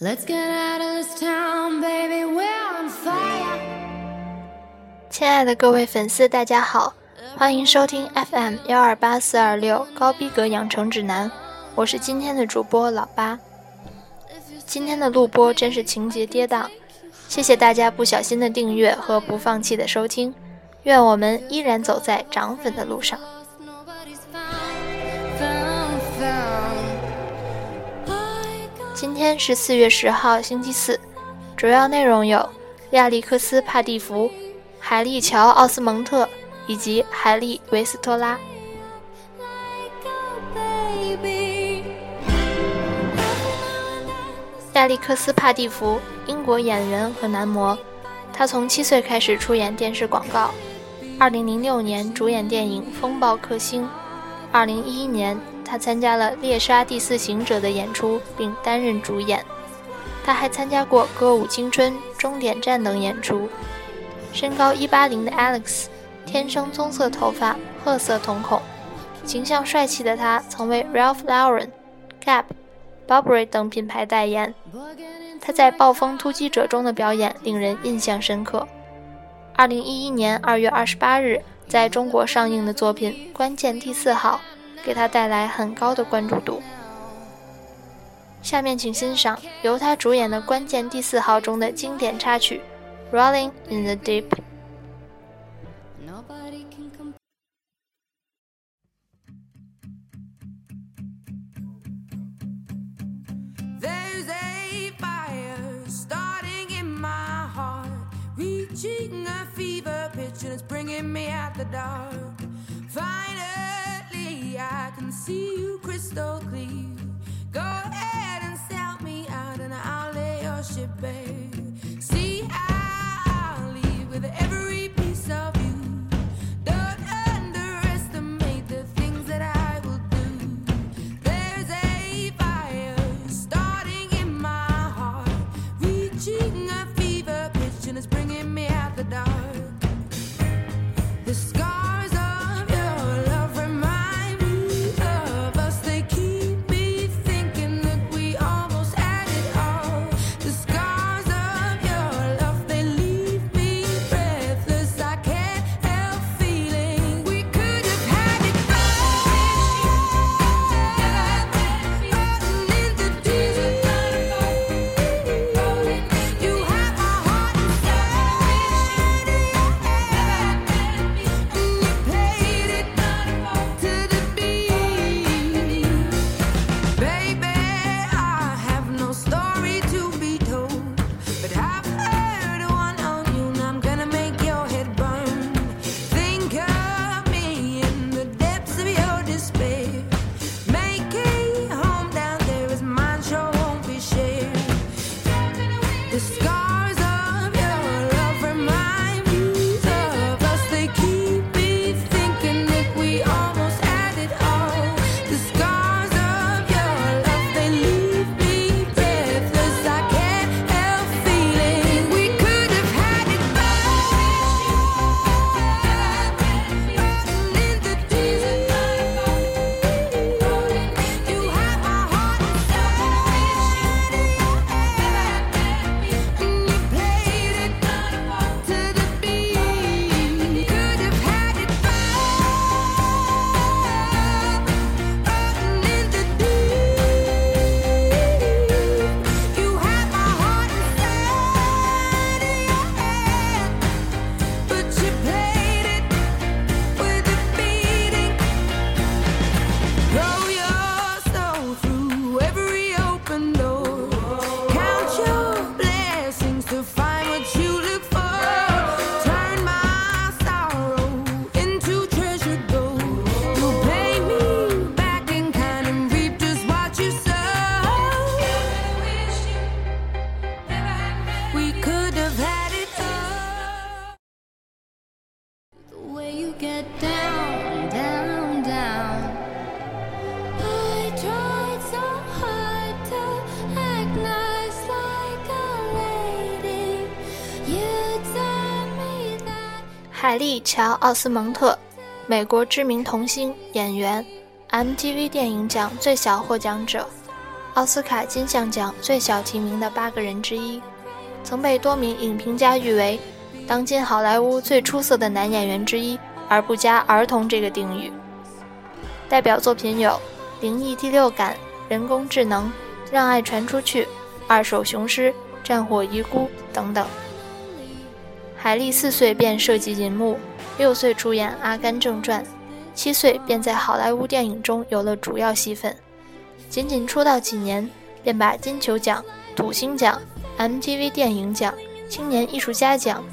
Let's get out of this town, baby. We're on fire. 亲爱的各位粉丝，大家好，欢迎收听 FM 幺二八四二六高逼格养成指南，我是今天的主播老八。今天的录播真是情节跌宕，谢谢大家不小心的订阅和不放弃的收听，愿我们依然走在涨粉的路上。今天是四月十号，星期四，主要内容有亚历克斯·帕蒂弗、海利·乔·奥斯蒙特以及海利·维斯托拉。亚历克斯·帕蒂弗，英国演员和男模，他从七岁开始出演电视广告。2006年主演电影《风暴克星》，2011年他参加了《猎杀第四行者》的演出，并担任主演。他还参加过《歌舞青春》《终点站》等演出。身高180的 Alex，天生棕色头发，褐色瞳孔，形象帅气的他曾为 Ralph Lauren、Gap、Burberry 等品牌代言。他在《暴风突击者》中的表演令人印象深刻。二零一一年二月二十八日在中国上映的作品《关键第四号》，给他带来很高的关注度。下面请欣赏由他主演的《关键第四号》中的经典插曲《Rolling in the Deep》。Nobody can come there's a fire starting in my heart reaching a fever pitch, and it's bringing me out the dark. Fine. See you crystal clear. 海莉·乔·奥斯蒙特，美国知名童星、演员，MTV 电影奖最小获奖者，奥斯卡金像奖最小提名的八个人之一，曾被多名影评家誉为当今好莱坞最出色的男演员之一，而不加“儿童”这个定语。代表作品有《灵异第六感》《人工智能》《让爱传出去》《二手雄狮》《战火遗孤》等等。海莉四岁便涉及银幕，六岁出演《阿甘正传》，七岁便在好莱坞电影中有了主要戏份。仅仅出道几年，便把金球奖、土星奖、MTV 电影奖、青年艺术家奖、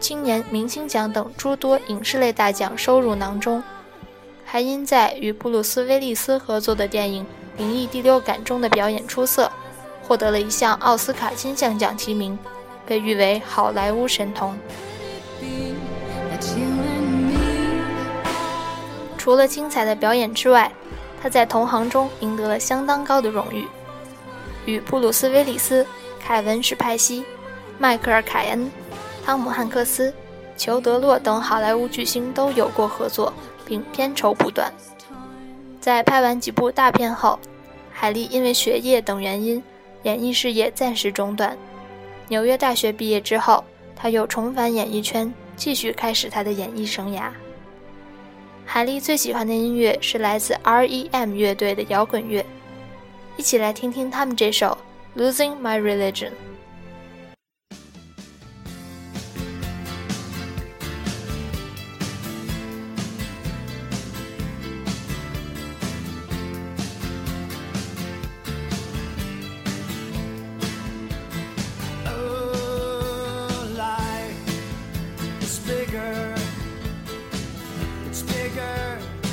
青年明星奖等诸多影视类大奖收入囊中，还因在与布鲁斯·威利斯合作的电影《灵异第六感》中的表演出色，获得了一项奥斯卡金像奖提名，被誉为好莱坞神童。除了精彩的表演之外，他在同行中赢得了相当高的荣誉，与布鲁斯·威利斯、凯文·史派西、迈克尔·凯恩、汤姆·汉克斯、裘德·洛等好莱坞巨星都有过合作，并片酬不断。在拍完几部大片后，海莉因为学业等原因，演艺事业暂时中断。纽约大学毕业之后，他又重返演艺圈，继续开始他的演艺生涯。海莉最喜欢的音乐是来自 R.E.M. 乐队的摇滚乐，一起来听听他们这首《Losing My Religion》。Bigger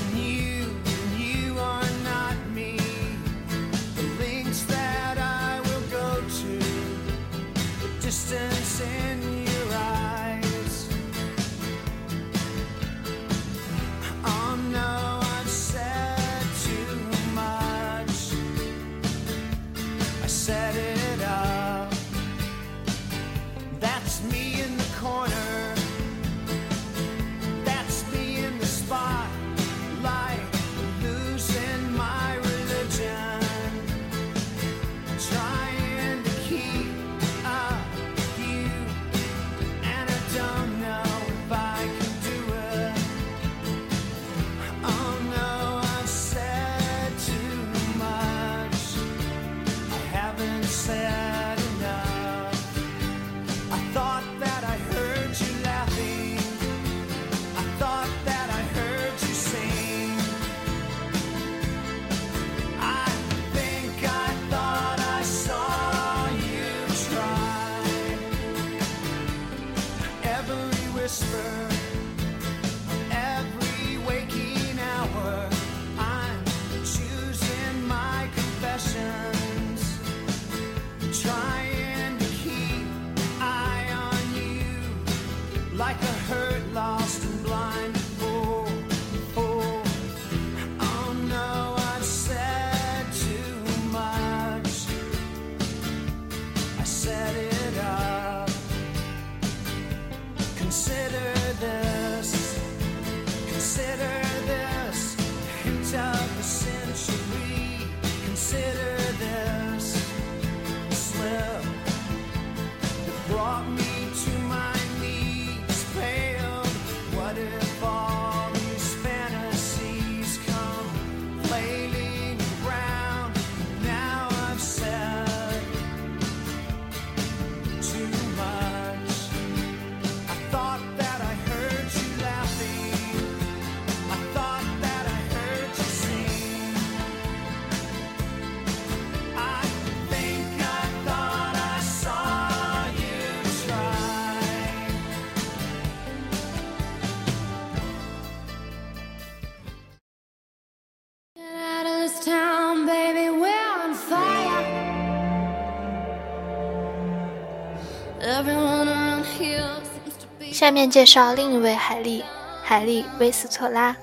下面介绍另一位海莉，海莉·威斯特拉。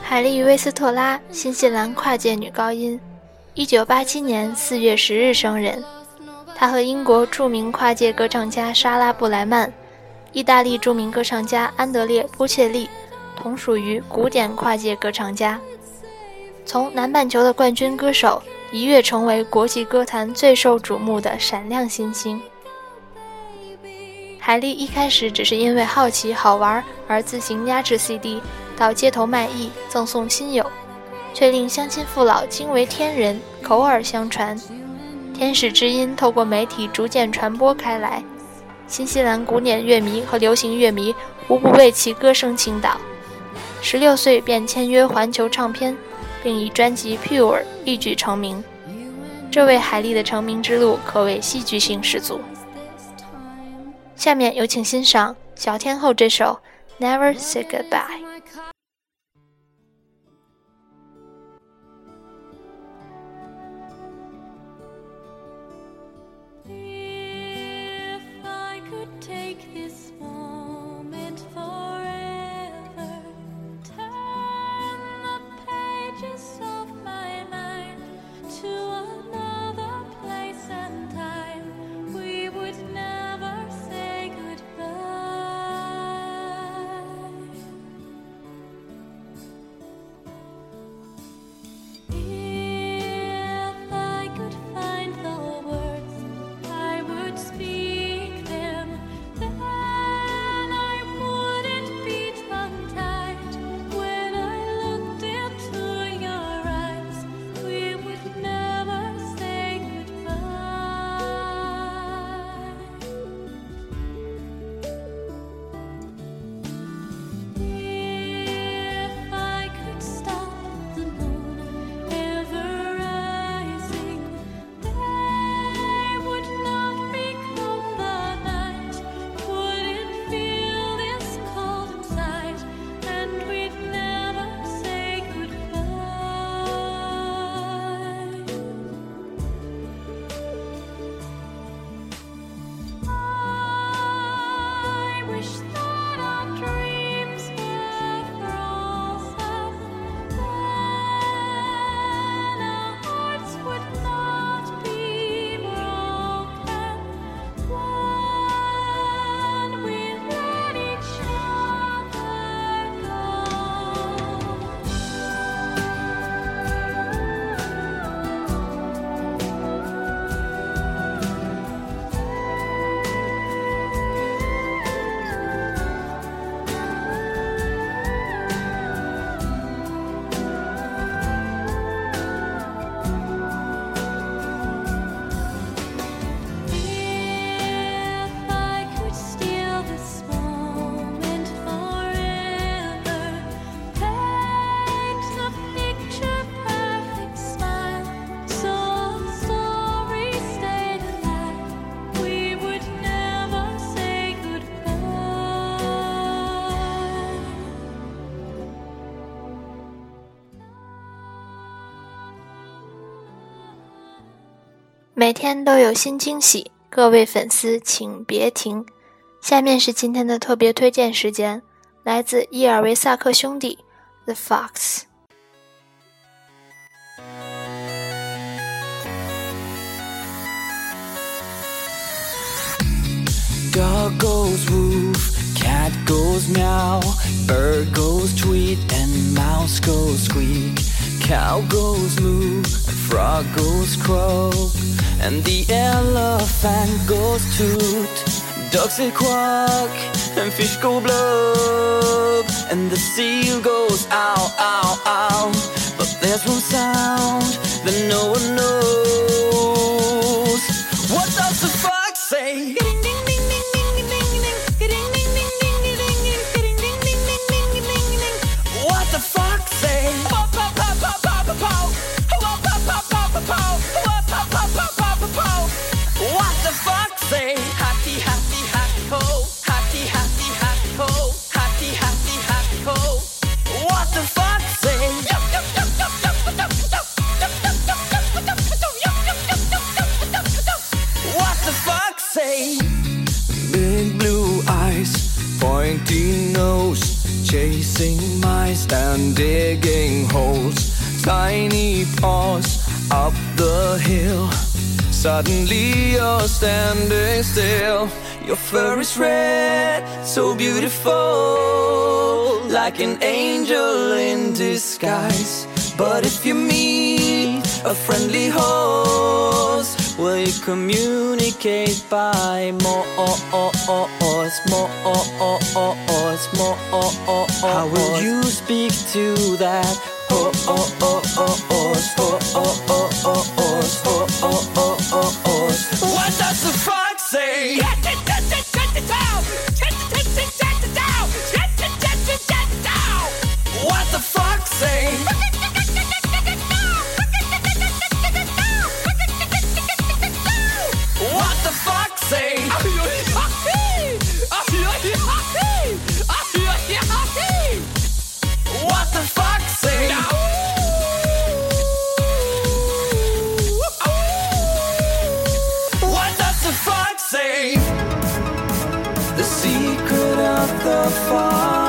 海莉·威斯特拉，新西兰跨界女高音，一九八七年四月十日生人。她和英国著名跨界歌唱家莎拉·布莱曼、意大利著名歌唱家安德烈·波切利、同属于古典跨界歌唱家。从南半球的冠军歌手一跃成为国际歌坛最受瞩目的闪亮新星。海莉一开始只是因为好奇好玩而自行压制 CD 到街头卖艺赠送亲友，却令乡亲父老惊为天人，口耳相传。天使之音透过媒体逐渐传播开来，新西兰古典乐迷和流行乐迷无不为其歌声倾倒。十六岁便签约环球唱片，并以专辑《Pure》一举成名。这位海莉的成名之路可谓戏剧性十足。下面有请欣赏小天后这首《Never Say Goodbye》。每天都有新惊喜，各位粉丝请别停。下面是今天的特别推荐时间，来自伊尔维萨克兄弟《The Fox》。Dog goes woof, cat goes meow, bird goes tweet, and mouse goes squeak. Cow goes moo. Goes croak, and the elephant goes toot. Ducks say quack, and fish go blub, and the seal goes ow, ow, ow. But there's one sound that no one knows. Suddenly you're standing still. Your fur is red, so beautiful, like an angel in disguise. But if you meet a friendly host, will you communicate by more, more, more? How will you speak to that? What say? What the fox say? the fall.